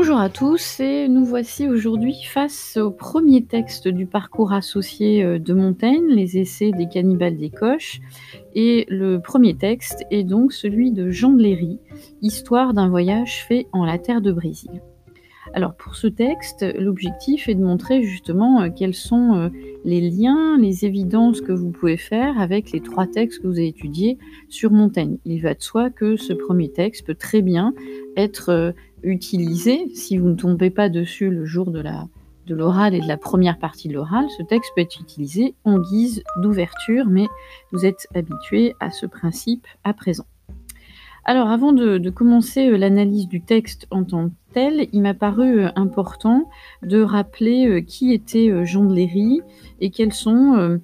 Bonjour à tous et nous voici aujourd'hui face au premier texte du parcours associé euh, de Montaigne, les essais des cannibales des coches. Et le premier texte est donc celui de Jean de Léry, Histoire d'un voyage fait en la terre de Brésil. Alors pour ce texte, l'objectif est de montrer justement euh, quels sont euh, les liens, les évidences que vous pouvez faire avec les trois textes que vous avez étudiés sur Montaigne. Il va de soi que ce premier texte peut très bien être utilisé si vous ne tombez pas dessus le jour de la de l'oral et de la première partie de l'oral, ce texte peut être utilisé en guise d'ouverture, mais vous êtes habitué à ce principe à présent. Alors, avant de, commencer euh, l'analyse du texte en tant que tel, il m'a paru euh, important de rappeler euh, qui était Jean de Léry et quels sont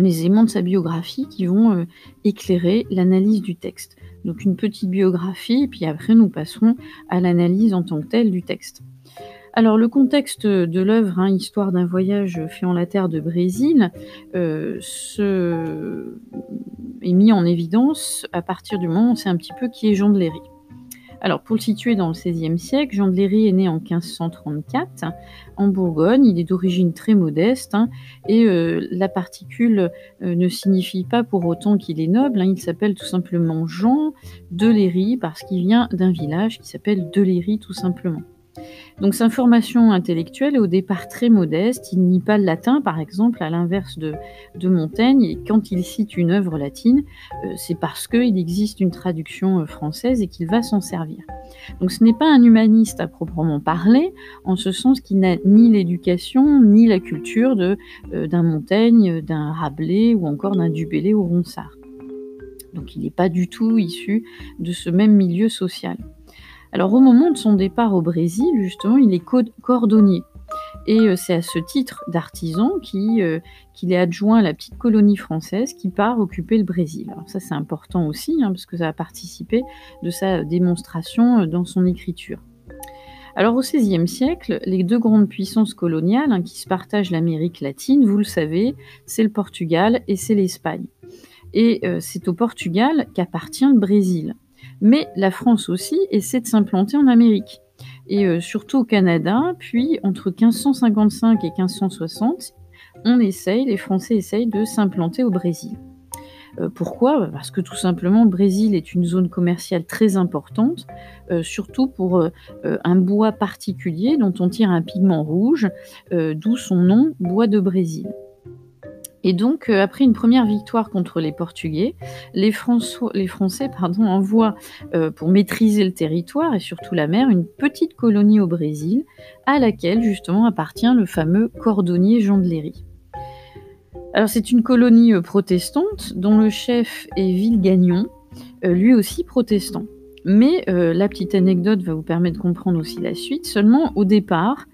les éléments de sa biographie qui vont éclairer l'analyse du texte. Donc une petite biographie, puis après nous passerons à l'analyse en tant que telle du texte. Alors le contexte de l'œuvre, hein, Histoire d'un voyage fait en la terre de Brésil, se est mis en évidence à partir du moment où on sait un petit peu qui est Jean de Léry. Alors, pour le situer dans le XVIe siècle, Jean de Léry est né en 1534 en Bourgogne. Il est d'origine très modeste hein, et euh, la particule euh, ne signifie pas pour autant qu'il est noble. Hein. il s'appelle tout simplement Jean de Léry parce qu'il vient d'un village qui s'appelle de Léry tout simplement. Donc sa formation intellectuelle est au départ très modeste, il nie pas le latin par exemple, à l'inverse de, Montaigne, et quand il cite une œuvre latine, euh, c'est parce qu'il existe une traduction euh, française et qu'il va s'en servir. Donc ce n'est pas un humaniste à proprement parler, en ce sens qu'il n'a ni l'éducation, ni la culture euh, d'un Montaigne, d'un Rabelais ou encore d'un Dubélé ou Ronsard. Donc il n'est pas du tout issu de ce même milieu social. Alors au moment de son départ au Brésil, justement, il est cordonnier. Et euh, c'est à ce titre d'artisan euh, qu'il est adjoint à la petite colonie française qui part occuper le Brésil. Alors ça c'est important aussi, hein, parce que ça a participé de sa démonstration euh, dans son écriture. Alors au XVIe siècle, les deux grandes puissances coloniales hein, qui se partagent l'Amérique latine, vous le savez, c'est le Portugal et c'est l'Espagne. Et c'est au Portugal qu'appartient le Brésil. Mais la France aussi essaie de s'implanter en Amérique, et euh, surtout au Canada, puis entre 1555 et 1560, on essaye, les Français essayent de s'implanter au Brésil. Euh, pourquoi? Bah, Parce que tout simplement, le Brésil est une zone commerciale très importante, euh, surtout pour un bois particulier dont on tire un pigment rouge, d'où son nom, bois de Brésil. Et donc, euh, après une première victoire contre les Portugais, les, Français pardon, envoient, euh, pour maîtriser le territoire et surtout la mer, une petite colonie au Brésil, à laquelle justement appartient le fameux cordonnier Jean de Léry. Alors, c'est une colonie euh, protestante dont le chef est Villegagnon, lui aussi protestant. Mais la petite anecdote va vous permettre de comprendre aussi la suite. Seulement, au départ,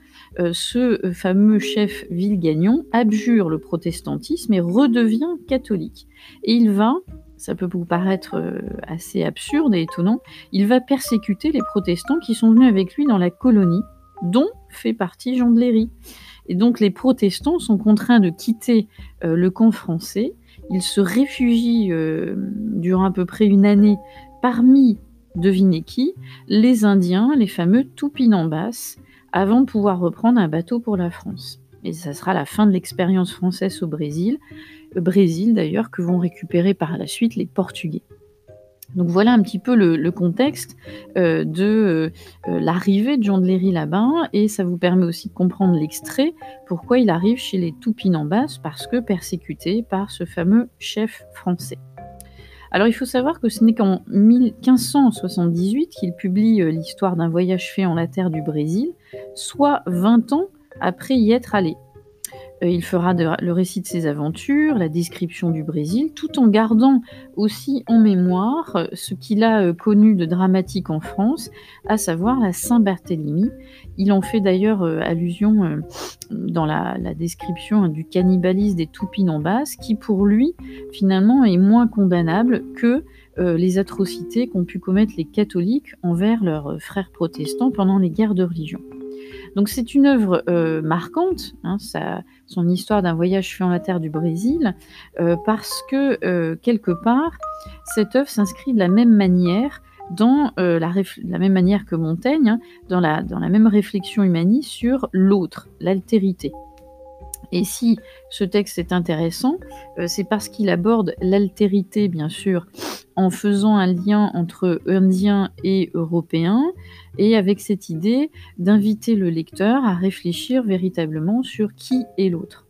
ce fameux chef Villegagnon abjure le protestantisme et redevient catholique. Et il va, ça peut vous paraître euh, assez absurde et étonnant, il va persécuter les protestants qui sont venus avec lui dans la colonie, dont fait partie Jean de Léry. Et donc les protestants sont contraints de quitter euh, le camp français. Ils se réfugient durant à peu près une année parmi, devinez qui, les Indiens, les fameux Toupinambas, avant de pouvoir reprendre un bateau pour la France. Et ça sera la fin de l'expérience française au Brésil, le Brésil d'ailleurs que vont récupérer par la suite les Portugais. Donc voilà un petit peu le, contexte euh, de euh, l'arrivée de Jean de Léry là-bas, et ça vous permet aussi de comprendre l'extrait, pourquoi il arrive chez les Toupinambas, parce que persécuté par ce fameux chef français. Alors il faut savoir que ce n'est qu'en 1578 qu'il publie euh, l'histoire d'un voyage fait en la terre du Brésil, soit 20 ans après y être allé. Euh, il fera le récit de ses aventures, la description du Brésil, tout en gardant aussi en mémoire euh, ce qu'il a connu de dramatique en France, à savoir la Saint-Barthélemy. Il en fait d'ailleurs allusion dans la, description du cannibalisme des Toupinambas, qui pour lui, finalement, est moins condamnable que euh, les atrocités qu'ont pu commettre les catholiques envers leurs frères protestants pendant les guerres de religion. Donc c'est une œuvre euh, marquante, hein, son histoire d'un voyage en la terre du Brésil, euh, parce que quelque part, cette œuvre s'inscrit de la même manière dans la, même manière que Montaigne, hein, dans la même réflexion humaniste sur l'autre, l'altérité. Et si ce texte est intéressant, c'est parce qu'il aborde l'altérité, bien sûr, en faisant un lien entre Indiens et Européens, et avec cette idée d'inviter le lecteur à réfléchir véritablement sur qui est l'autre.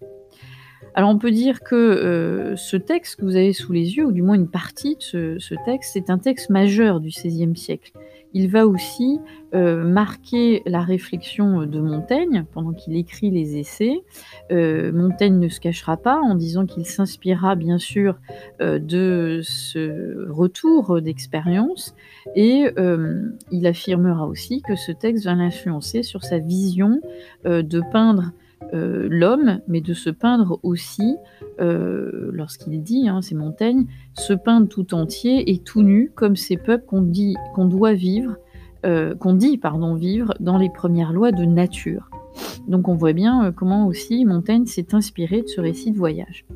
Alors on peut dire que euh, ce texte que vous avez sous les yeux, ou du moins une partie de ce, texte, c'est un texte majeur du XVIe siècle. Il va aussi euh, marquer la réflexion de Montaigne pendant qu'il écrit les essais. Euh, Montaigne ne se cachera pas en disant qu'il s'inspirera bien sûr de ce retour d'expérience et il affirmera aussi que ce texte va l'influencer sur sa vision de peindre euh, l'homme, mais de se peindre aussi, euh, lorsqu'il dit, hein, c'est Montaigne, se peindre tout entier et tout nu, comme ces peuples qu'on dit qu'on doit vivre, euh, qu'on dit pardon vivre dans les premières lois de nature. Donc on voit bien comment aussi Montaigne s'est inspiré de ce récit de voyage.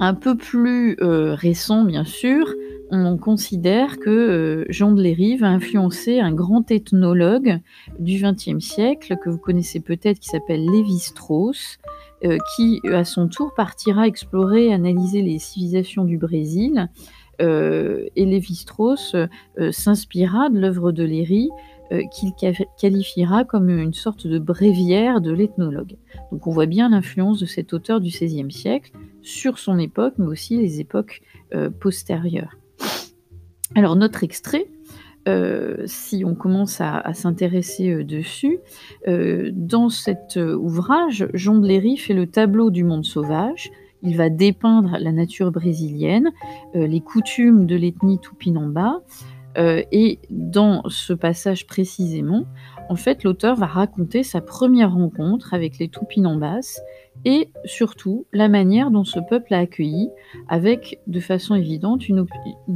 Un peu plus récent, bien sûr, on considère que euh, Jean de Léry va influencer un grand ethnologue du XXe siècle que vous connaissez peut-être qui s'appelle Lévi-Strauss, euh, qui à son tour partira explorer, analyser les civilisations du Brésil. Euh, et Lévi-Strauss s'inspira de l'œuvre de Léry qu'il qualifiera comme une sorte de bréviaire de l'ethnologue. Donc on voit bien l'influence de cet auteur du XVIe siècle sur son époque, mais aussi les époques postérieures. Alors notre extrait, euh, si on commence à, s'intéresser euh, dessus, euh, dans cet ouvrage, Jean de Léry fait le tableau du monde sauvage. Il va dépeindre la nature brésilienne, les coutumes de l'ethnie Tupinamba, et dans ce passage précisément, en fait, l'auteur va raconter sa première rencontre avec les Tupinambas et surtout la manière dont ce peuple a accueilli, avec de façon évidente une,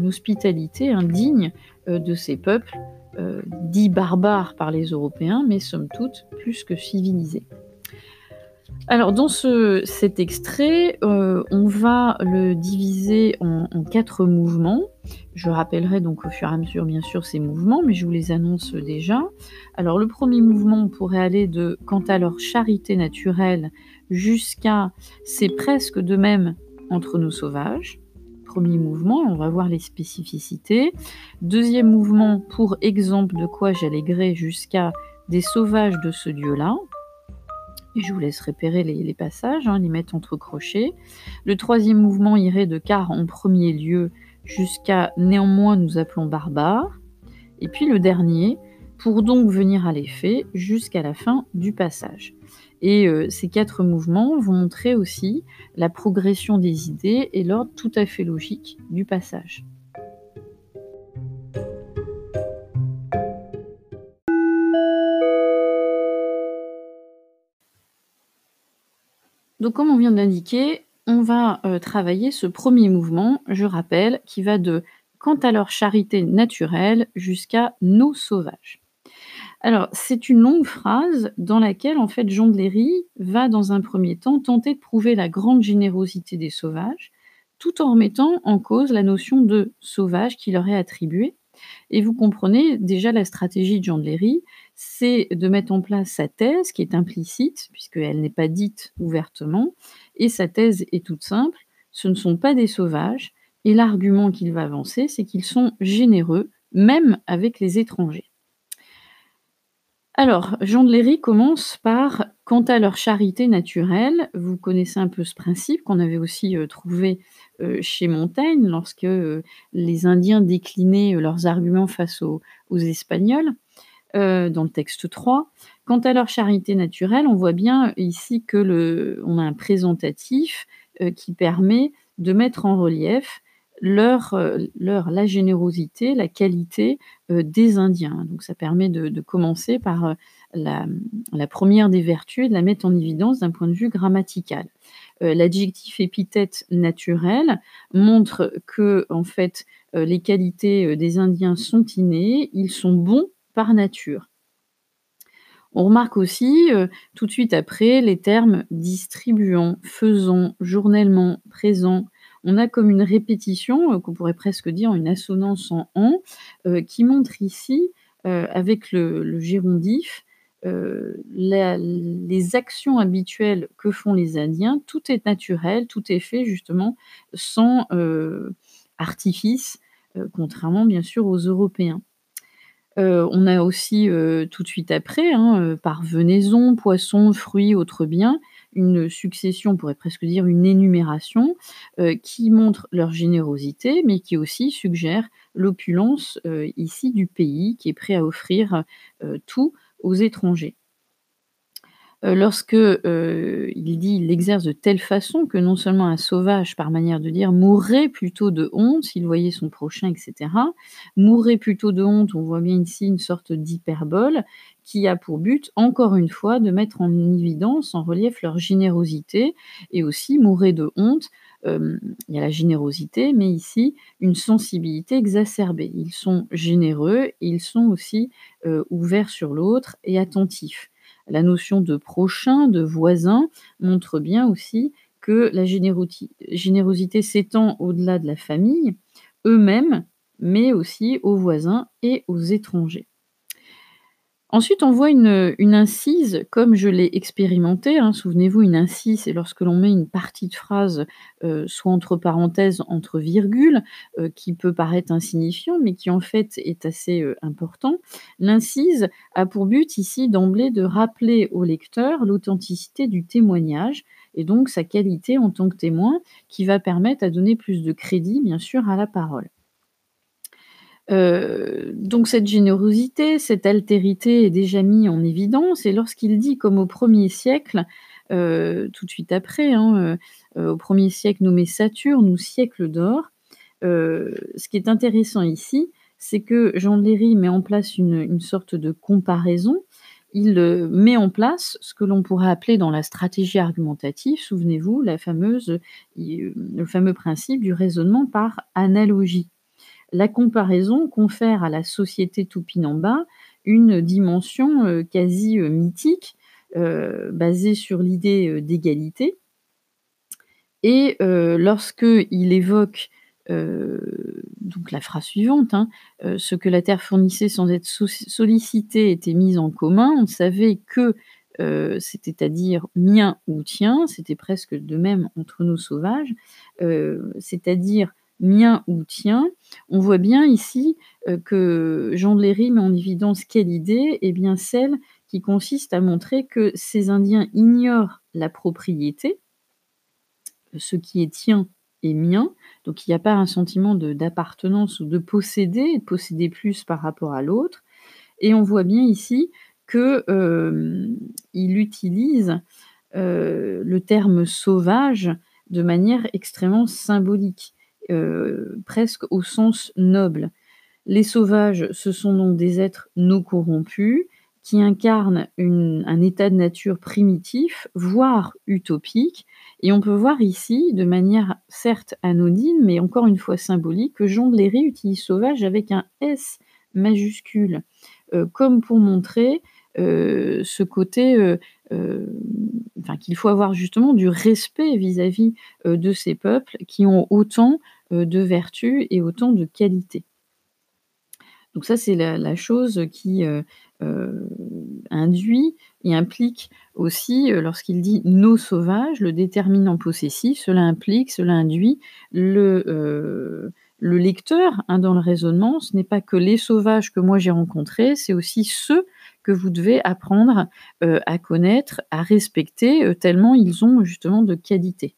hospitalité indigne de ces peuples euh, dits barbares par les Européens, mais somme toute plus que civilisés. Alors dans cet extrait, euh, on va le diviser en, quatre mouvements. Je rappellerai donc au fur et à mesure bien sûr ces mouvements, mais je vous les annonce déjà. Alors le premier mouvement pourrait aller de quant à leur charité naturelle jusqu'à c'est presque de même entre nos sauvages. Premier mouvement, on va voir les spécificités. Deuxième mouvement, pour exemple de quoi j'alléguerai jusqu'à des sauvages de ce dieu-là. Je vous laisse repérer les, passages, hein, les mettre entre crochets. Le troisième mouvement irait de car en premier lieu jusqu'à néanmoins nous appelons barbares. Et puis le dernier, pour donc venir à l'effet jusqu'à la fin du passage. Et euh, ces quatre mouvements vont montrer aussi la progression des idées et l'ordre tout à fait logique du passage. Donc comme on vient de l'indiquer, on va euh, travailler ce premier mouvement, je rappelle, qui va de quant à leur charité naturelle jusqu'à nos sauvages. Alors, c'est une longue phrase dans laquelle, en fait, Jean de Léry va, dans un premier temps, tenter de prouver la grande générosité des sauvages, tout en remettant en cause la notion de sauvage qui leur est attribuée. Et vous comprenez déjà la stratégie de Jean de Léry, c'est de mettre en place sa thèse, qui est implicite, puisqu'elle n'est pas dite ouvertement, et sa thèse est toute simple, ce ne sont pas des sauvages, et l'argument qu'il va avancer, c'est qu'ils sont généreux, même avec les étrangers. Alors, Jean de Léry commence par quant à leur charité naturelle, vous connaissez un peu ce principe qu'on avait aussi euh, trouvé euh, chez Montaigne lorsque euh, les Indiens déclinaient leurs arguments face aux, Espagnols dans le texte 3. Quant à leur charité naturelle, on voit bien ici que le, on a un présentatif qui permet de mettre en relief leur, euh, leur, la générosité, la qualité euh, des Indiens. Donc ça permet de, commencer par euh, la, la, première des vertus et de la mettre en évidence d'un point de vue grammatical. L'adjectif épithète naturel montre que en fait les qualités des Indiens sont innées, ils sont bons par nature. On remarque aussi tout de suite après les termes distribuant, faisant, journellement, présent, on a comme une répétition, qu'on pourrait presque dire une assonance en «an», qui montre ici, avec le la les actions habituelles que font les Indiens. Tout est naturel, tout est fait justement sans, artifice, contrairement bien sûr aux Européens. On a aussi, tout de suite après, hein, par venaison, poissons, fruits, autres biens, une succession, on pourrait presque dire une énumération, heu, qui montre leur générosité, mais qui aussi suggère l'opulence, heu, ici du pays, qui est prêt à offrir, heu, tout aux étrangers. Lorsque, il dit: «Il l'exerce de telle façon que non seulement un sauvage, par manière de dire, mourrait plutôt de honte s'il voyait son prochain» et cetera. Mourrait plutôt de honte, on voit bien ici une sorte d'hyperbole qui a pour but, encore une fois, de mettre en évidence, en relief leur générosité et aussi mourrait de honte, hem, il y a la générosité, mais ici une sensibilité exacerbée. Ils sont généreux, ils sont aussi, heu, ouverts sur l'autre et attentifs. La notion de prochain, de voisin, montre bien aussi que la générosité s'étend au-delà de la famille, eux-mêmes, mais aussi aux voisins et aux étrangers. Ensuite, on voit une, incise comme je l'ai expérimenté, hein. Souvenez-vous, une incise, c'est lorsque l'on met une partie de phrase, heu, soit entre parenthèses, entre virgules, heu, qui peut paraître insignifiant, mais qui en fait est assez, heu, important. L'incise a pour but ici d'emblée de rappeler au lecteur l'authenticité du témoignage et donc sa qualité en tant que témoin, qui va permettre à donner plus de crédit, bien sûr, à la parole. Heu, donc cette générosité, cette altérité est déjà mis en évidence et lorsqu'il dit comme au 1er siècle, heu, tout de suite après, hein, heu, au 1er siècle nommé Saturne ou siècle d'or, ce qui est intéressant ici, c'est que Jean Léry met en place une sorte de comparaison. Il, met en place ce que l'on pourrait appeler dans la stratégie argumentative, souvenez-vous, le fameux principe du raisonnement par analogie. La comparaison confère à la société Tupinamba une dimension, heu, quasi, heu, mythique, heu, basée sur l'idée, d'égalité et heu, lorsqu'il évoque, donc la phrase suivante, hein, «Ce que la terre fournissait sans être sollicité était mis en commun. On savait que, c'était à dire mien ou tien», c'était presque de même entre nous sauvages, c'est-à-dire mien ou tien. On voit bien ici, heu, que Jean de Léry met en évidence quelle idée? Et bien celle qui consiste à montrer que ces indiens ignorent la propriété ce qui est tien est mien, donc il y a pas un sentiment d'appartenance ou de posséder, de posséder plus par rapport à l'autre et on voit bien ici que, hem, il utilise, heu, le terme sauvage de manière extrêmement symbolique, presque au sens noble. Les sauvages, ce sont donc des êtres non corrompus qui incarnent un état de nature primitif, voire utopique et on peut voir ici, de manière certes anodine, mais encore une fois symbolique, que Jean de Léry utilise sauvage avec un S majuscule, heu, comme pour montrer, heu, ce côté, qu'il faut avoir justement du respect vis-à-vis, heu, de ces peuples qui ont autant, heu, de vertus et autant de qualités. Donc ça, c'est la chose qui, heu, induit et implique aussi, lorsqu'il dit: «nos sauvages», le déterminant possessif, cela implique, cela induit le lecteur, hein, dans le raisonnement. Ce n'est pas que les sauvages que moi j'ai rencontrés, c'est aussi ceux que vous devez apprendre, heu, à connaître, à respecter, heu, tellement ils ont justement de qualités.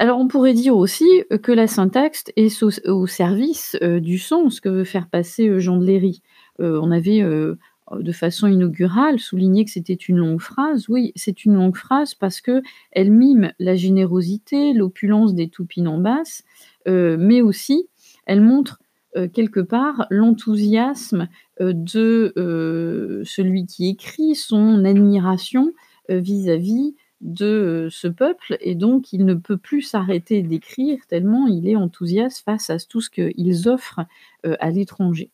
Alors on pourrait dire aussi, heu, que la syntaxe est au service, du sens que veut faire passer, Jean de Léry. On avait, de façon inaugurale souligné que c'était une longue phrase. Oui, c'est une longue phrase parce qu'elle mime la générosité, l'opulence des Tupinambas, heu, mais aussi elle montre, heu, quelque part l'enthousiasme, heu, de, heu, celui qui écrit, son admiration, vis-à-vis de, ce peuple et donc il ne peut plus s'arrêter d'écrire tellement il est enthousiaste face à tout ce qu'ils offrent, à l'étranger.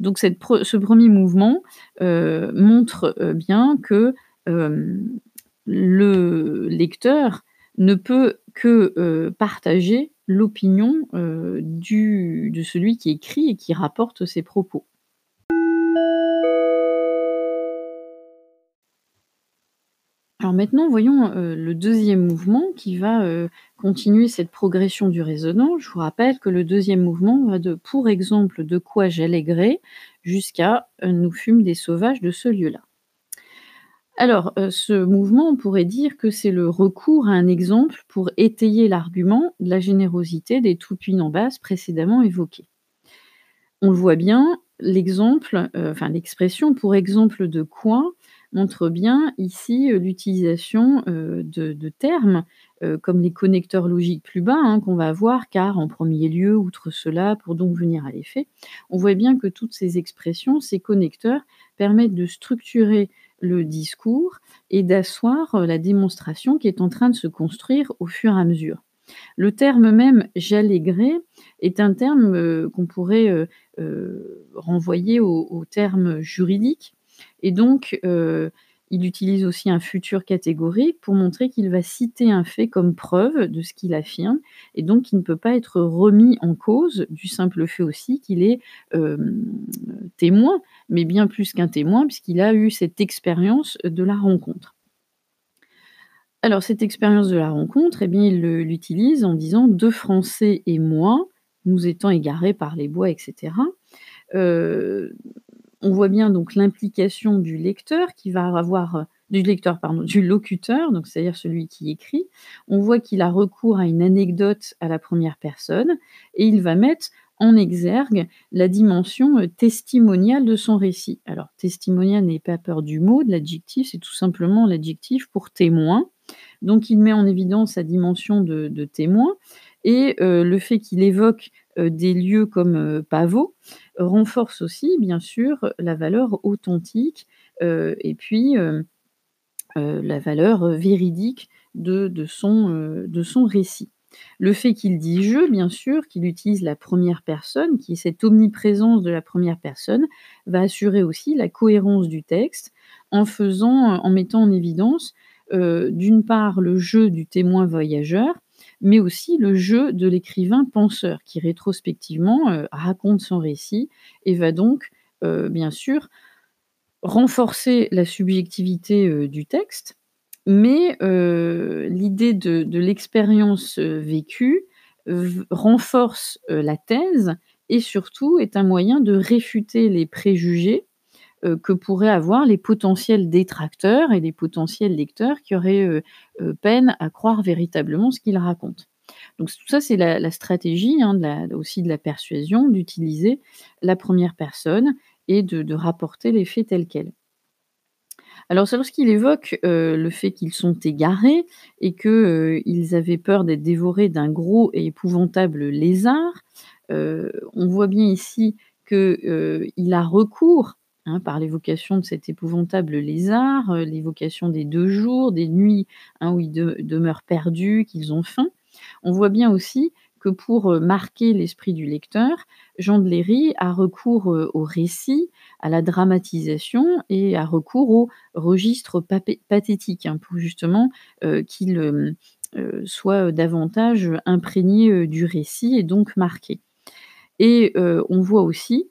Donc cette ce 1er mouvement, montre, bien que, le lecteur ne peut que, partager l'opinion, du de celui qui écrit et qui rapporte ses propos. Alors maintenant, voyons, heu, le 2e mouvement qui va, heu, continuer cette progression du raisonnement. Je vous rappelle que le 2e mouvement va de «Pour exemple, de quoi j'allais gré» jusqu'à, «Nous fûmes des sauvages de ce lieu-là». Alors, heu, ce mouvement, on pourrait dire que c'est le recours à un exemple pour étayer l'argument de la générosité des Tupinambas précédemment évoqués. On le voit bien, l'exemple, heu, enfin l'expression «pour exemple de quoi» montre bien ici, heu, l'utilisation, de termes, comme les connecteurs logiques plus bas, hein, qu'on va avoir, car en 1er lieu, outre cela, pour donc venir à l'effet. On voit bien que toutes ces expressions, ces connecteurs permettent de structurer le discours et d'asseoir, heu, la démonstration qui est en train de se construire au fur et à mesure. Le terme même «j'allais gré» est un terme, heu, qu'on pourrait, heu, renvoyer au au terme juridique et donc il utilise aussi un futur catégorique pour montrer qu'il va citer un fait comme preuve de ce qu'il affirme et donc qui ne peut pas être remis en cause du simple fait aussi qu'il est, hem, témoin, mais bien plus qu'un témoin puisqu'il a eu cette expérience de la rencontre. Alors cette expérience de la rencontre, eh bien, il l'utilise en disant: «2 Français et moi, nous étant égarés par les bois» et cetera. On voit bien donc l'implication du lecteur qui va avoir, heu du lecteur pardon, du locuteur, c'est-à-dire celui qui écrit. On voit qu'il a recours à une anecdote à la 1re personne et il va mettre en exergue la dimension, heu, testimoniale de son récit. Alors testimonial, n'ayez pas peur du mot, de l'adjectif, c'est tout simplement l'adjectif pour témoin. Donc il met en évidence sa dimension de témoin et heu, le fait qu'il évoque, des lieux comme, heu, Pavot, renforce aussi bien sûr la valeur authentique, heu et puis, la valeur, véridique de son, récit. Le fait qu'il dit «je», bien sûr, qu'il utilise la 1re personne, qui est cette omniprésence de la 1re personne, va assurer aussi la cohérence du texte en faisant, en mettant en évidence, d'une part le «je» du témoin voyageur, mais aussi le «je» de l'écrivain penseur qui rétrospectivement, heu, raconte son récit et va donc, heu, bien sûr renforcer la subjectivité, heu, du texte. Mais l'idée de l'expérience, vécue renforce, la thèse et surtout est un moyen de réfuter les préjugés, que pourraient avoir les potentiels détracteurs et les potentiels lecteurs qui auraient, heu heu, peine à croire véritablement ce qu'il raconte. Donc tout ça, c'est la la stratégie, hein, aussi de la persuasion, d'utiliser la 1re personne et de rapporter les faits tels quels. Alors c'est lorsqu'il évoque, le fait qu'ils sont égarés et que, heu, ils avaient peur d'être dévorés d'un gros et épouvantable lézard, on voit bien ici que, heu, il a recours, hein, par l'évocation de cet épouvantable lézard, heu, l'évocation des 2 jours, des nuits, hein, où ils de demeurent perdus, qu'ils ont faim. On voit bien aussi que pour, heu, marquer l'esprit du lecteur, Jean de Léry a recours, heu, au récit, à la dramatisation et a recours au registre pathétique, hein, pour justement, qu'il, soit, davantage imprégné, du récit et donc marqué. Et on voit aussi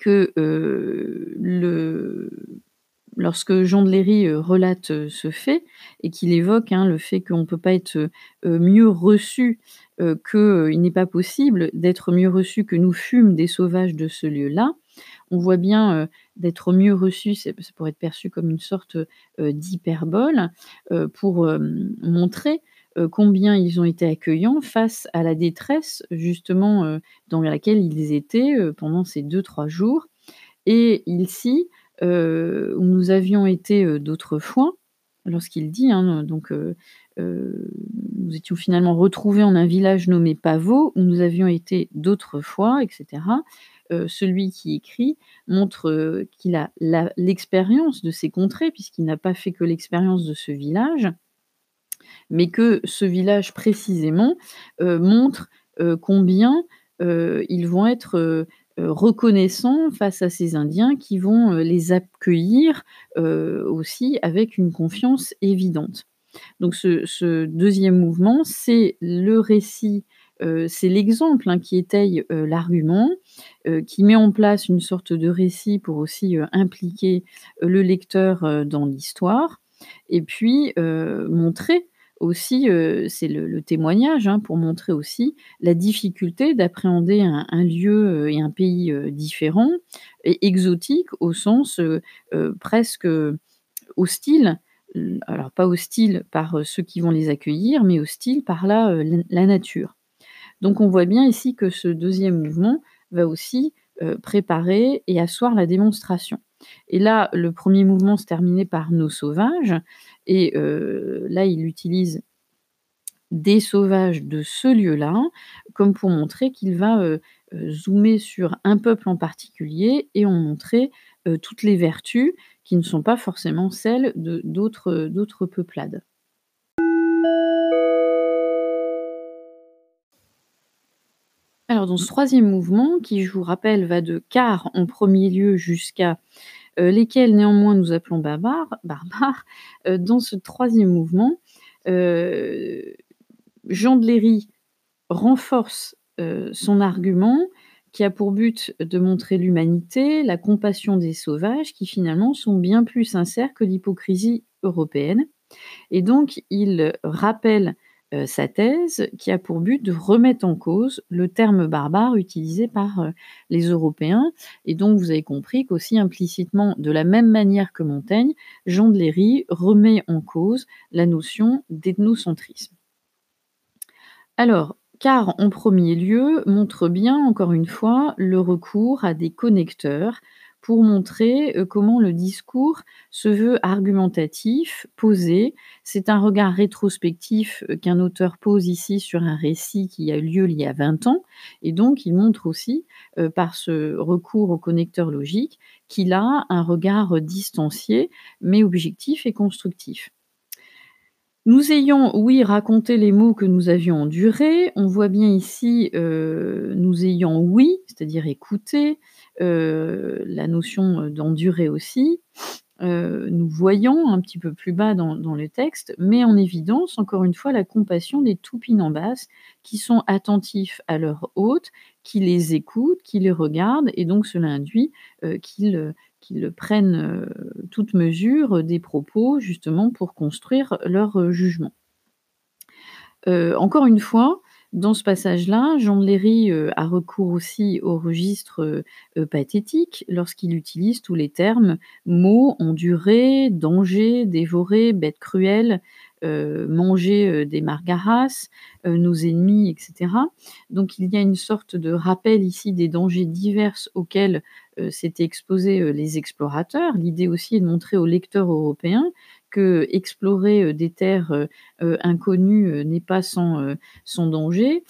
que, le lorsque Jean de Léry, heu, relate, heu, ce fait et qu'il évoque, hein, le fait qu'on peut pas être, mieux reçu, heu, que, heu, il n'est pas possible d'être mieux reçu que «nous fûmes des sauvages de ce lieu-là», on voit bien, d'être mieux reçu, ça pourrait être perçu comme une sorte, d'hyperbole, pour, montrer, heu, combien ils ont été accueillants face à la détresse justement, heu, dans laquelle ils étaient, heu, pendant ces 2-3 jours. Et ici, où nous avions été, d'autres fois, lorsqu'il dit, hein, donc nous étions finalement retrouvés en un village nommé Pavot, où nous avions été d'autres fois et cetera. Heu, celui qui écrit montre, qu'il a l'expérience de ces contrées puisqu'il n'a pas fait que l'expérience de ce village. Mais que ce village précisément, heu, montre, heu, combien, heu, ils vont être, reconnaissants face à ces indiens qui vont, les accueillir, aussi avec une confiance évidente. Donc ce 2e mouvement, c'est le récit, c'est l'exemple, hein, qui étaye, l'argument, qui met en place une sorte de récit pour aussi, impliquer le lecteur, dans l'histoire et puis, montrer aussi, heu, c'est le témoignage, hein, pour montrer aussi la difficulté d'appréhender un lieu, heu, et un pays, heu, différent et exotique au sens, presque, hostile. Alors pas hostile par, ceux qui vont les accueillir, mais hostile par la, nature. Donc on voit bien ici que ce 2e mouvement va aussi, préparer et asseoir la démonstration et là, le 1er mouvement se terminait par «nos sauvages» et heu, là, il utilise des sauvages de ce lieu-là, comme pour montrer qu'il va, heu heu, zoomer sur un peuple en particulier et en montrer, toutes les vertus qui ne sont pas forcément celles d'autres peuplades. Alors dans ce 3e mouvement qui, je vous rappelle, va de car en 1er lieu jusqu'à, heu, lesquels néanmoins nous appelons barbares heu, dans ce 3e mouvement, heu, Jean de Léry renforce, son argument qui a pour but de montrer l'humanité, la compassion des sauvages qui finalement sont bien plus sincères que l'hypocrisie européenne. Et donc il rappelle, heu, sa thèse qui a pour but de remettre en cause le terme barbare utilisé par, heu, les Européens et donc vous avez compris qu'aussi implicitement, de la même manière que Montaigne, Jean de Léry remet en cause la notion d'ethnocentrisme. Alors, car en 1er lieu montre bien encore une fois le recours à des connecteurs pour montrer, heu, comment le discours se veut argumentatif, posé. C'est un regard rétrospectif, heu, qu'un auteur pose ici sur un récit qui a eu lieu il y a 20 ans et donc il montre aussi, heu, par ce recours aux connecteurs logiques qu'il a un regard, distancié mais objectif et constructif. Nous ayant, oui, raconté les maux que nous avions endurés, on voit bien ici, nous ayant ouï, c'est-à-dire écouté, la notion, heu, d'endurer aussi, heu, nous voyant un petit peu plus bas dans le texte, met en évidence encore une fois la compassion des Tupinambás qui sont attentifs à leur hôte, qui les écoutent, qui les regardent et donc cela induit, qu'ils, prennent, toute mesure des propos justement pour construire leur, jugement. Encore une fois, dans ce passage-là, Jean de Léry, heu, a recours aussi au registre, heu heu, pathétique lorsqu'il utilise tous les termes: maux, endurer, danger, dévorer, bête cruelle, heu, manger, des margaras, nos ennemis et cetera. Donc il y a une sorte de rappel ici des dangers divers auxquels, s'étaient exposés, les explorateurs. L'idée aussi est de montrer aux lecteurs européens qu'explorer, heu, des terres, heu, inconnues, n'est pas sans, danger,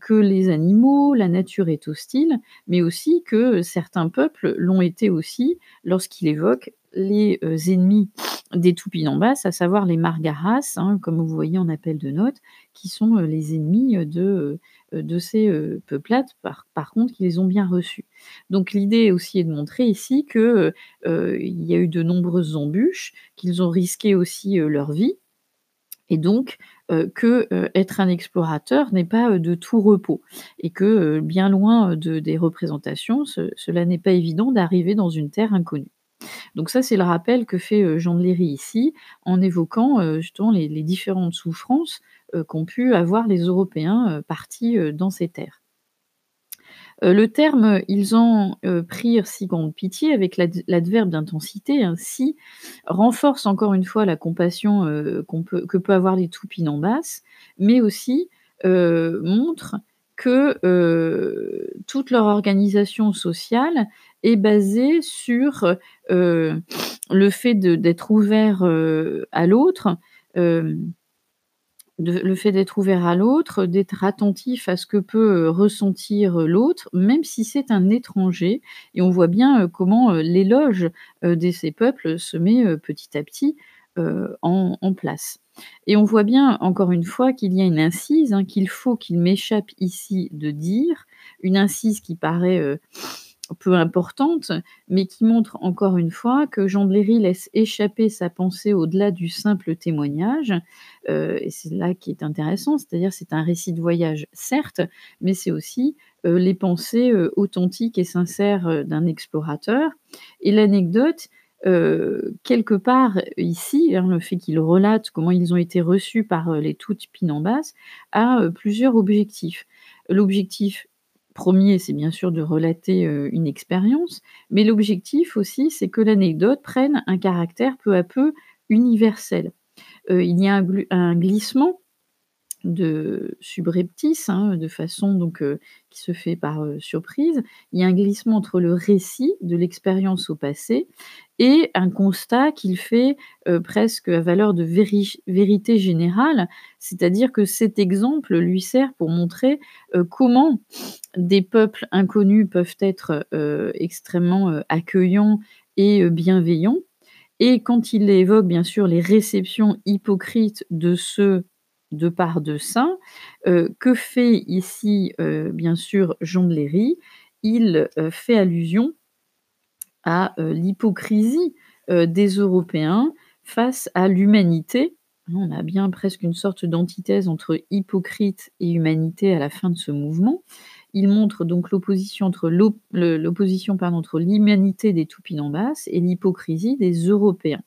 que les animaux, la nature est hostile, mais aussi que certains peuples l'ont été aussi lorsqu'il évoque les, ennemis des Tupinambás, à savoir les margaras, hein, comme vous voyez en appel de notes, qui sont, les ennemis, de, de ces, heu, peuplades par contre qui les ont bien reçus. Donc l'idée aussi est de montrer ici que, heu heu, il y a eu de nombreuses embûches, qu'ils ont risqué aussi, leur vie et donc être un explorateur n'est pas, de tout repos et que, bien loin, des représentations, ce cela n'est pas évident d'arriver dans une terre inconnue. Donc ça, c'est le rappel que fait, heu, Jean de Léry ici, en évoquant, heu, justement les différentes souffrances, heu, qu'ont pu avoir les Européens, partis, dans ces terres. Le terme «ils en, prirent si grande pitié» avec l'ad l'adverbe d'intensité, hein, si, renforce encore une fois la compassion, que peut avoir les Tupinambás, mais aussi, montre que, toute leur organisation sociale est basée sur, heu, le fait d'être ouvert, heu, à l'autre, de le fait d'être ouvert à l'autre, d'être attentif à ce que peut, ressentir, l'autre, même si c'est un étranger. Et on voit bien, comment, l'éloge, de ces peuples se met, petit à petit, en place. Et on voit bien encore une fois qu'il y a une incise, hein, qu'il faut qu'il m'échappe ici de dire, une incise qui paraît, peu importante, mais qui montre encore une fois que Jean de Léry laisse échapper sa pensée au-delà du simple témoignage. Euh, et c'est là qui est intéressant, c'est-à-dire c'est un récit de voyage, certes, mais c'est aussi euh, les pensées euh, authentiques et sincères d'un explorateur. Et l'anecdote, quelque part ici, hein, le fait qu'il relate comment ils ont été reçus par les toutes Pinambas, a plusieurs objectifs. L'objectif premier, c'est bien sûr de relater une expérience, mais l'objectif aussi, c'est que l'anecdote prenne un caractère peu à peu universel. il y a un, glissement de subreptice, hein, de façon donc qui se fait par surprise. Il y a un glissement entre le récit de l'expérience au passé et un constat qu'il fait presque à valeur de vérité générale, c'est-à-dire que cet exemple lui sert pour montrer comment des peuples inconnus peuvent être extrêmement accueillants et bienveillants. Et quand il évoque bien sûr les réceptions hypocrites de ceux de part de saint, que fait ici bien sûr Jean de Léry? Il fait allusion à l'hypocrisie des Européens face à l'humanité. On a bien presque une sorte d'antithèse entre hypocrite et humanité à la fin de ce mouvement. Il montre donc l'opposition entre l'opposition entre l'humanité des Toupinambas et l'hypocrisie des Européens.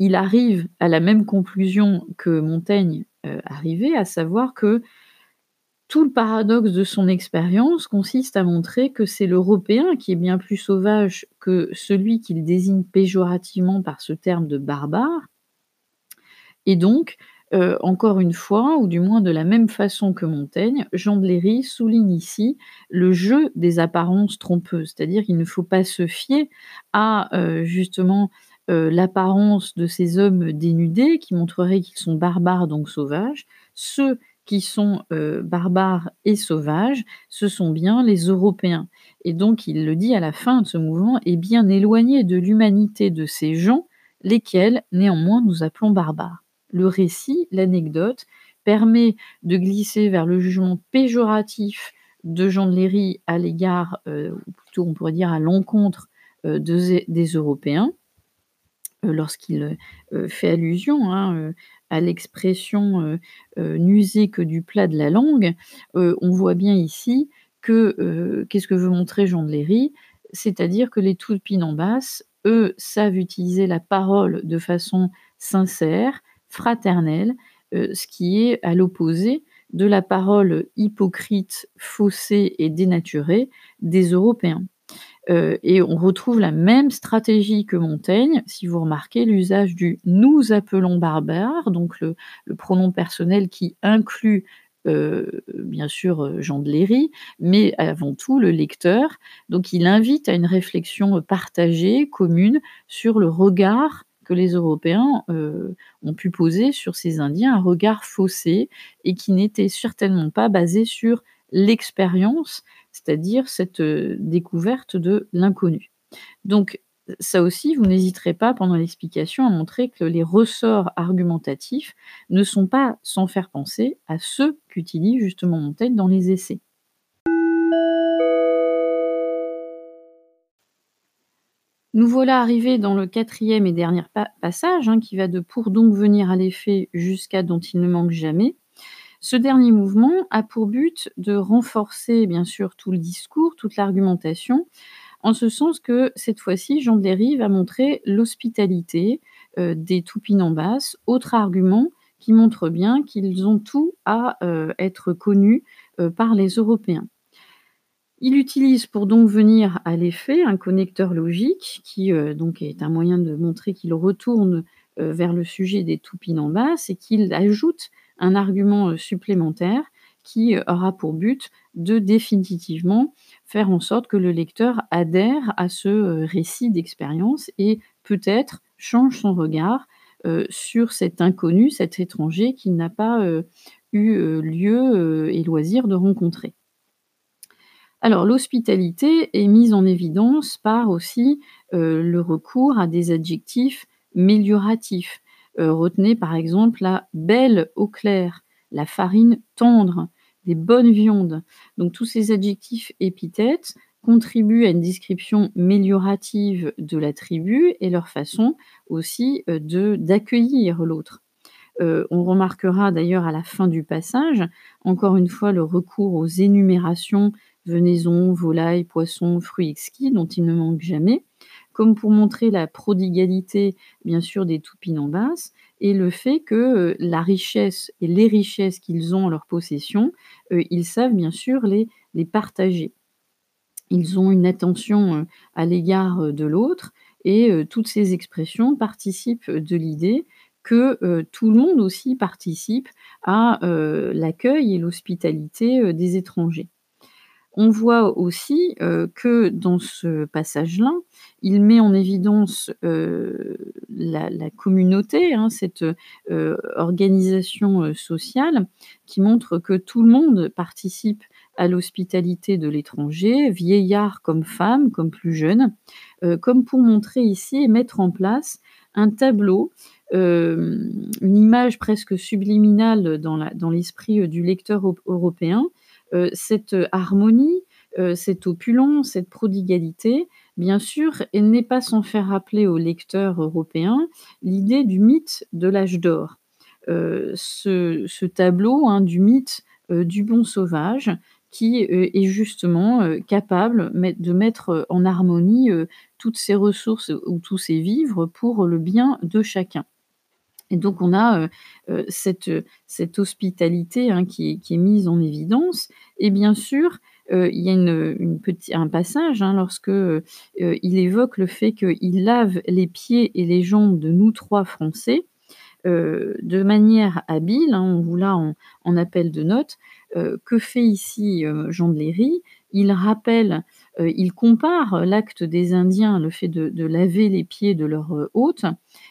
Il arrive à la même conclusion que Montaigne arrivait, à savoir que tout le paradoxe de son expérience consiste à montrer que c'est l'Européen qui est bien plus sauvage que celui qu'il désigne péjorativement par ce terme de barbare. Et donc, euh, encore une fois, ou du moins de la même façon que Montaigne, Jean de Léry souligne ici le jeu des apparences trompeuses, c'est-à-dire qu'il ne faut pas se fier à euh, justement euh, l'apparence de ces hommes dénudés qui montreraient qu'ils sont barbares donc sauvages. Ceux qui sont euh, barbares et sauvages, ce sont bien les Européens. Et donc, il le dit à la fin de ce mouvement, est bien éloigné de l'humanité de ces gens, lesquels, néanmoins, nous appelons barbares. Le récit, l'anecdote, permet de glisser vers le jugement péjoratif de Jean de Léry à l'égard, euh, ou plutôt on pourrait dire à l'encontre des Européens, lorsqu'il fait allusion hein, à l'expression n'user que du plat de la langue, on voit bien ici que qu'est-ce que veut montrer Jean de Léry? C'est-à-dire que les basse, eux, savent utiliser la parole de façon sincère, fraternelle, ce qui est à l'opposé de la parole hypocrite, faussée et dénaturée des Européens. Euh, et on retrouve la même stratégie que Montaigne, si vous remarquez l'usage du nous appelons barbare, donc le, pronom personnel qui inclut euh, bien sûr euh, Jean de Léry, mais avant tout le lecteur. Donc il invite à une réflexion partagée, commune, sur le regard que les Européens ont pu poser sur ces Indiens, un regard faussé et qui n'était certainement pas basé sur l'expérience, c'est-à-dire cette découverte de l'inconnu. Donc ça aussi, vous n'hésiterez pas pendant l'explication à montrer que les ressorts argumentatifs ne sont pas sans faire penser à ceux qu'utilise justement Montaigne dans les essais. Nous voilà arrivés dans le quatrième et dernier passage, hein, qui va de pour donc venir à l'effet jusqu'à dont il ne manque jamais. Ce dernier mouvement a pour but de renforcer bien sûr tout le discours, toute l'argumentation, en ce sens que cette fois-ci, Jean de Léry va montrer l'hospitalité euh, des Toupinambas, autre argument qui montre bien qu'ils ont tout à euh, être connus euh, par les Européens. Il utilise pour donc venir à l'effet un connecteur logique qui donc est un moyen de montrer qu'il retourne vers le sujet des Toupinambas et qu'il ajoute un argument euh, supplémentaire qui euh, aura pour but de définitivement faire en sorte que le lecteur adhère à ce euh, récit d'expérience et peut-être change son regard sur cet inconnu, cet étranger qu'il n'a pas eu lieu et loisir de rencontrer. Alors l'hospitalité est mise en évidence par aussi le recours à des adjectifs mélioratifs. Euh, retenez par exemple la belle eau claire, la farine tendre, les bonnes viandes. Donc tous ces adjectifs épithètes contribuent à une description méliorative de la tribu et leur façon aussi de d'accueillir l'autre. on remarquera d'ailleurs à la fin du passage, encore une fois, le recours aux énumérations venaison, volailles, poissons, fruits exquis dont il ne manque jamais, comme pour montrer la prodigalité, bien sûr, des Tupinambas et le fait que la richesse et les richesses qu'ils ont en leur possession, ils savent bien sûr les, les partager. Ils ont une attention à l'égard de l'autre et toutes ces expressions participent de l'idée que tout le monde aussi participe à l'accueil et l'hospitalité des étrangers. On voit aussi que dans ce passage-là, il met en évidence la, communauté, hein, cette organisation sociale qui montre que tout le monde participe à l'hospitalité de l'étranger, vieillard comme femme, comme plus jeune, comme pour montrer ici et mettre en place un tableau une image presque subliminale dans l'esprit du lecteur européen euh, cette harmonie, euh, cette opulence, cette prodigalité, bien sûr, n'est pas sans faire rappeler aux lecteurs européens l'idée du mythe de l'âge d'or. Euh, ce, tableau hein, du mythe du bon sauvage qui est justement capable de mettre en harmonie toutes ses ressources ou tous ses vivres pour le bien de chacun. Et donc on a cette, cette, hospitalité hein, qui, est mise en évidence. Et bien sûr, il y a une, un passage hein, lorsque il évoque le fait qu'il lave les pieds et les jambes de nous trois Français. de manière habile, hein, on vous l'a en, appel de notes, que fait ici Jean de Léry? Il rappelle, il compare l'acte des Indiens, le fait de, laver les pieds de leur hôte,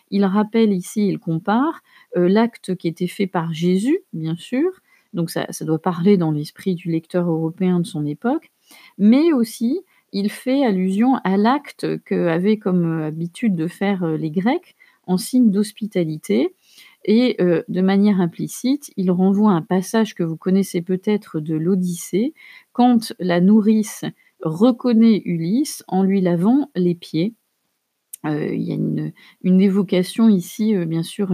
il rappelle ici, il compare euh, l'acte qui était fait par Jésus, bien sûr, donc ça, doit parler dans l'esprit du lecteur européen de son époque, mais aussi il fait allusion à l'acte qu'avaient comme habitude de faire euh, les Grecs en signe d'hospitalité. Et euh, de manière implicite, il renvoie à un passage que vous connaissez peut-être de l'Odyssée, quand la nourrice reconnaît Ulysse en lui lavant les pieds. Euh, il y a une, évocation ici, euh, bien sûr,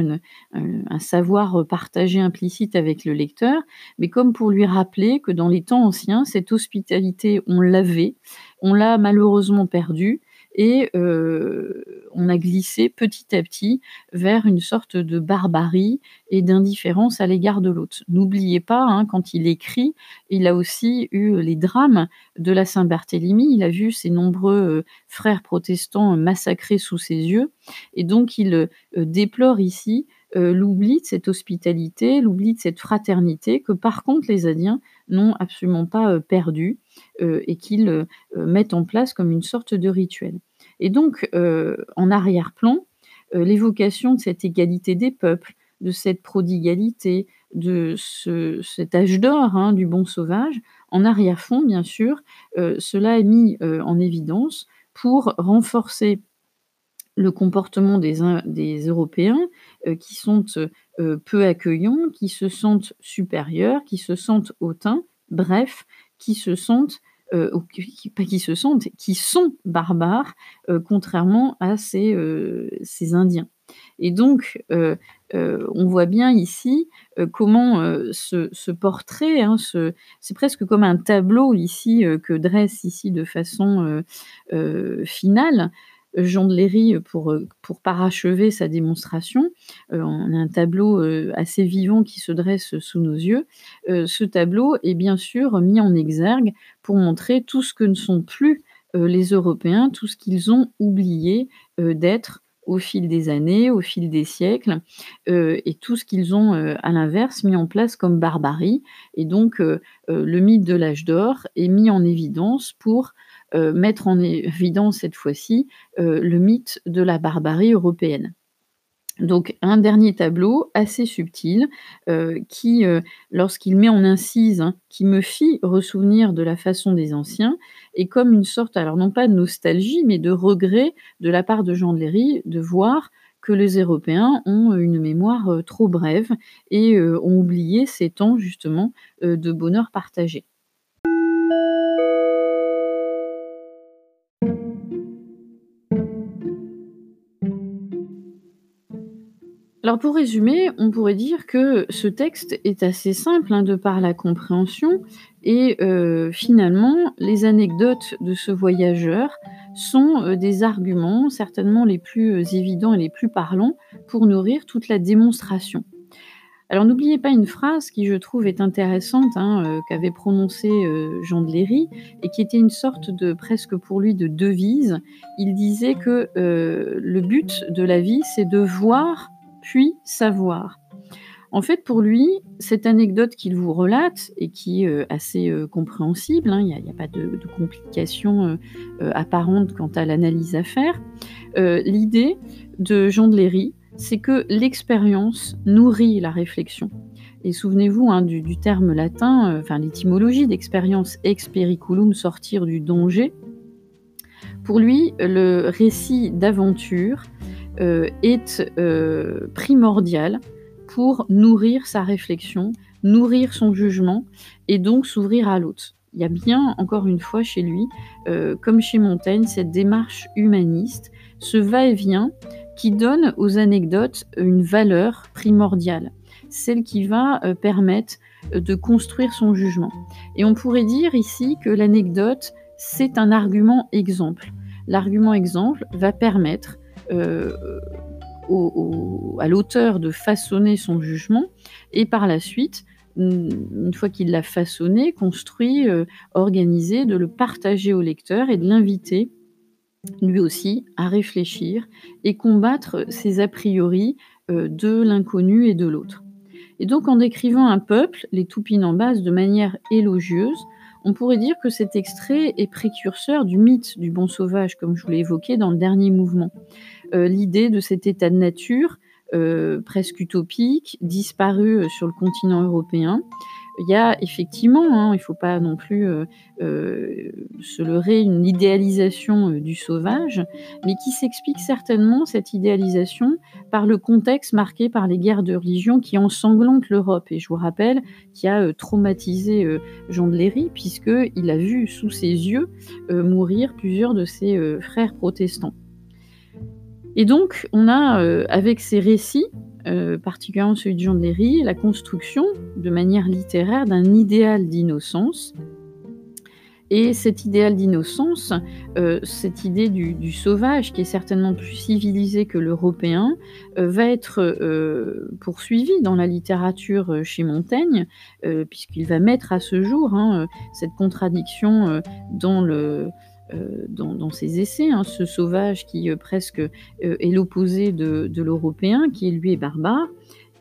un savoir partagé implicite avec le lecteur, mais comme pour lui rappeler que dans les temps anciens, cette hospitalité, on l'avait, on l'a malheureusement perdue, et on a glissé petit à petit vers une sorte de barbarie et d'indifférence à l'égard de l'autre. N'oubliez pas, hein, quand il écrit, il a aussi eu les drames de la Saint-Barthélemy, il a vu ses nombreux frères protestants massacrés sous ses yeux, et donc il déplore ici l'oubli de cette hospitalité, l'oubli de cette fraternité que par contre les Indiens n'ont absolument pas perdu et qu'ils mettent en place comme une sorte de rituel. Et donc, en arrière-plan, l'évocation de cette égalité des peuples, de cette prodigalité, de cet âge d'or hein, du bon sauvage, en arrière-fond, bien sûr, cela est mis en évidence pour renforcer le comportement des Européens qui sont peu accueillants, qui se sentent supérieurs, qui se sentent hautains, bref, qui se sentent euh, pas qui se sentent, qui sont barbares, euh, contrairement à ces, euh, ces, Indiens. Et donc, on voit bien ici comment ce, ce, portrait, hein, c'est presque comme un tableau ici que dresse ici de façon finale Jean de Léry, pour, euh, pour parachever sa démonstration, euh, on a un tableau euh, assez vivant qui se dresse sous nos yeux. ce tableau est bien sûr mis en exergue pour montrer tout ce que ne sont plus les Européens, tout ce qu'ils ont oublié d'être au fil des années, au fil des siècles, et tout ce qu'ils ont, à l'inverse, mis en place comme barbarie. Et donc, le mythe de l'âge d'or est mis en évidence pour euh, mettre en évidence cette fois-ci euh, le mythe de la barbarie européenne. Donc un dernier tableau assez subtil euh, qui, lorsqu'il met en incise, hein, qui me fit ressouvenir de la façon des anciens, est comme une sorte, alors non pas de nostalgie, mais de regret de la part de Jean de Léry de voir que les Européens ont une mémoire trop brève et ont oublié ces temps justement de bonheur partagé. Pour résumer, on pourrait dire que ce texte est assez simple hein, de par la compréhension et euh, finalement les anecdotes de ce voyageur sont euh, des arguments certainement les plus euh, évidents et les plus parlants pour nourrir toute la démonstration. Alors n'oubliez pas une phrase qui je trouve est intéressante, hein, qu'avait prononcée Jean de Léry, et qui était une sorte de presque pour lui de devise. Il disait que le but de la vie, c'est de voir puis savoir. En fait, pour lui, cette anecdote qu'il vous relate et qui est euh, assez euh, compréhensible, hein, il n'y a, pas de, complications euh, apparentes quant à l'analyse à faire, l'idée de Jean de Léry, c'est que l'expérience nourrit la réflexion. Et souvenez-vous hein, du, terme latin, enfin l'étymologie d'expérience ex periculum, sortir du danger. Pour lui, le récit d'aventure est euh, primordial pour nourrir sa réflexion, nourrir son jugement et donc s'ouvrir à l'autre. Il y a bien, encore une fois, chez lui, euh, comme chez Montaigne, cette démarche humaniste, ce va-et-vient qui donne aux anecdotes une valeur primordiale, celle qui va permettre de construire son jugement. Et on pourrait dire ici que l'anecdote, c'est un argument exemple. L'argument exemple va permettre euh, à l'auteur de façonner son jugement et par la suite, une fois qu'il l'a façonné, construit, euh, organisé, de le partager au lecteur et de l'inviter lui aussi à réfléchir et combattre ses a priori euh, de l'inconnu et de l'autre. Et donc en décrivant un peuple, les base de manière élogieuse, on pourrait dire que cet extrait est précurseur du mythe du bon sauvage, comme je vous l'ai évoqué dans le dernier mouvement. Euh, l'idée de cet état de nature euh, presque utopique, disparu euh, sur le continent européen. Il y a effectivement, hein, il ne faut pas non plus se leurrer, une idéalisation du sauvage, mais qui s'explique certainement cette idéalisation par le contexte marqué par les guerres de religion qui ensanglantent l'Europe. Et je vous rappelle qui a traumatisé Jean de Léry, puisqu'il a vu sous ses yeux mourir plusieurs de ses frères protestants. Et donc, on a, euh, avec ces récits, euh, particulièrement celui de Jean de Léry, la construction, de manière littéraire, d'un idéal d'innocence. Et cet idéal d'innocence, euh, cette idée du, sauvage, qui est certainement plus civilisé que l'européen, va être poursuivi dans la littérature chez Montaigne, puisqu'il va mettre à ce jour hein, cette contradiction dans le euh, dans, ses essais, hein, ce sauvage qui euh, presque euh, est l'opposé de, l'européen, qui lui est barbare.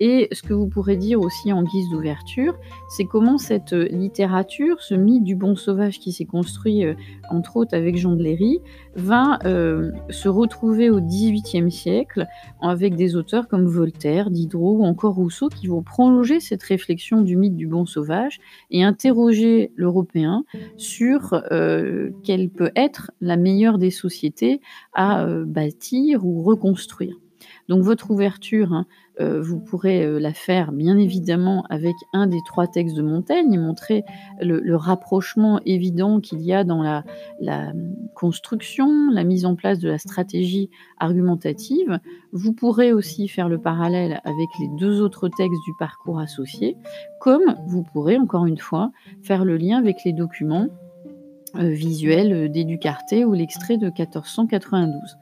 Et ce que vous pourrez dire aussi en guise d'ouverture, c'est comment cette littérature, ce mythe du bon sauvage qui s'est construit entre autres avec Jean de Léry, va se retrouver au XVIIIe siècle avec des auteurs comme Voltaire, Diderot ou encore Rousseau qui vont prolonger cette réflexion du mythe du bon sauvage et interroger l'Européen sur quelle peut être la meilleure des sociétés à bâtir ou reconstruire. Donc votre ouverture, hein, euh, vous pourrez euh, la faire bien évidemment avec un des trois textes de Montaigne et montrer le, rapprochement évident qu'il y a dans la, construction, la mise en place de la stratégie argumentative. Vous pourrez aussi faire le parallèle avec les deux autres textes du parcours associé, comme vous pourrez encore une fois faire le lien avec les documents euh, visuel euh, d'Éducarté ou l'extrait de 1492.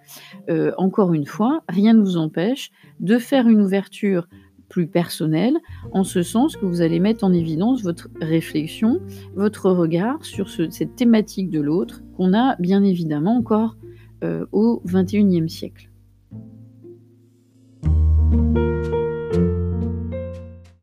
Euh, encore une fois, rien ne vous empêche de faire une ouverture plus personnelle, en ce sens que vous allez mettre en évidence votre réflexion, votre regard sur cette thématique de l'autre qu'on a bien évidemment encore au XXIe siècle.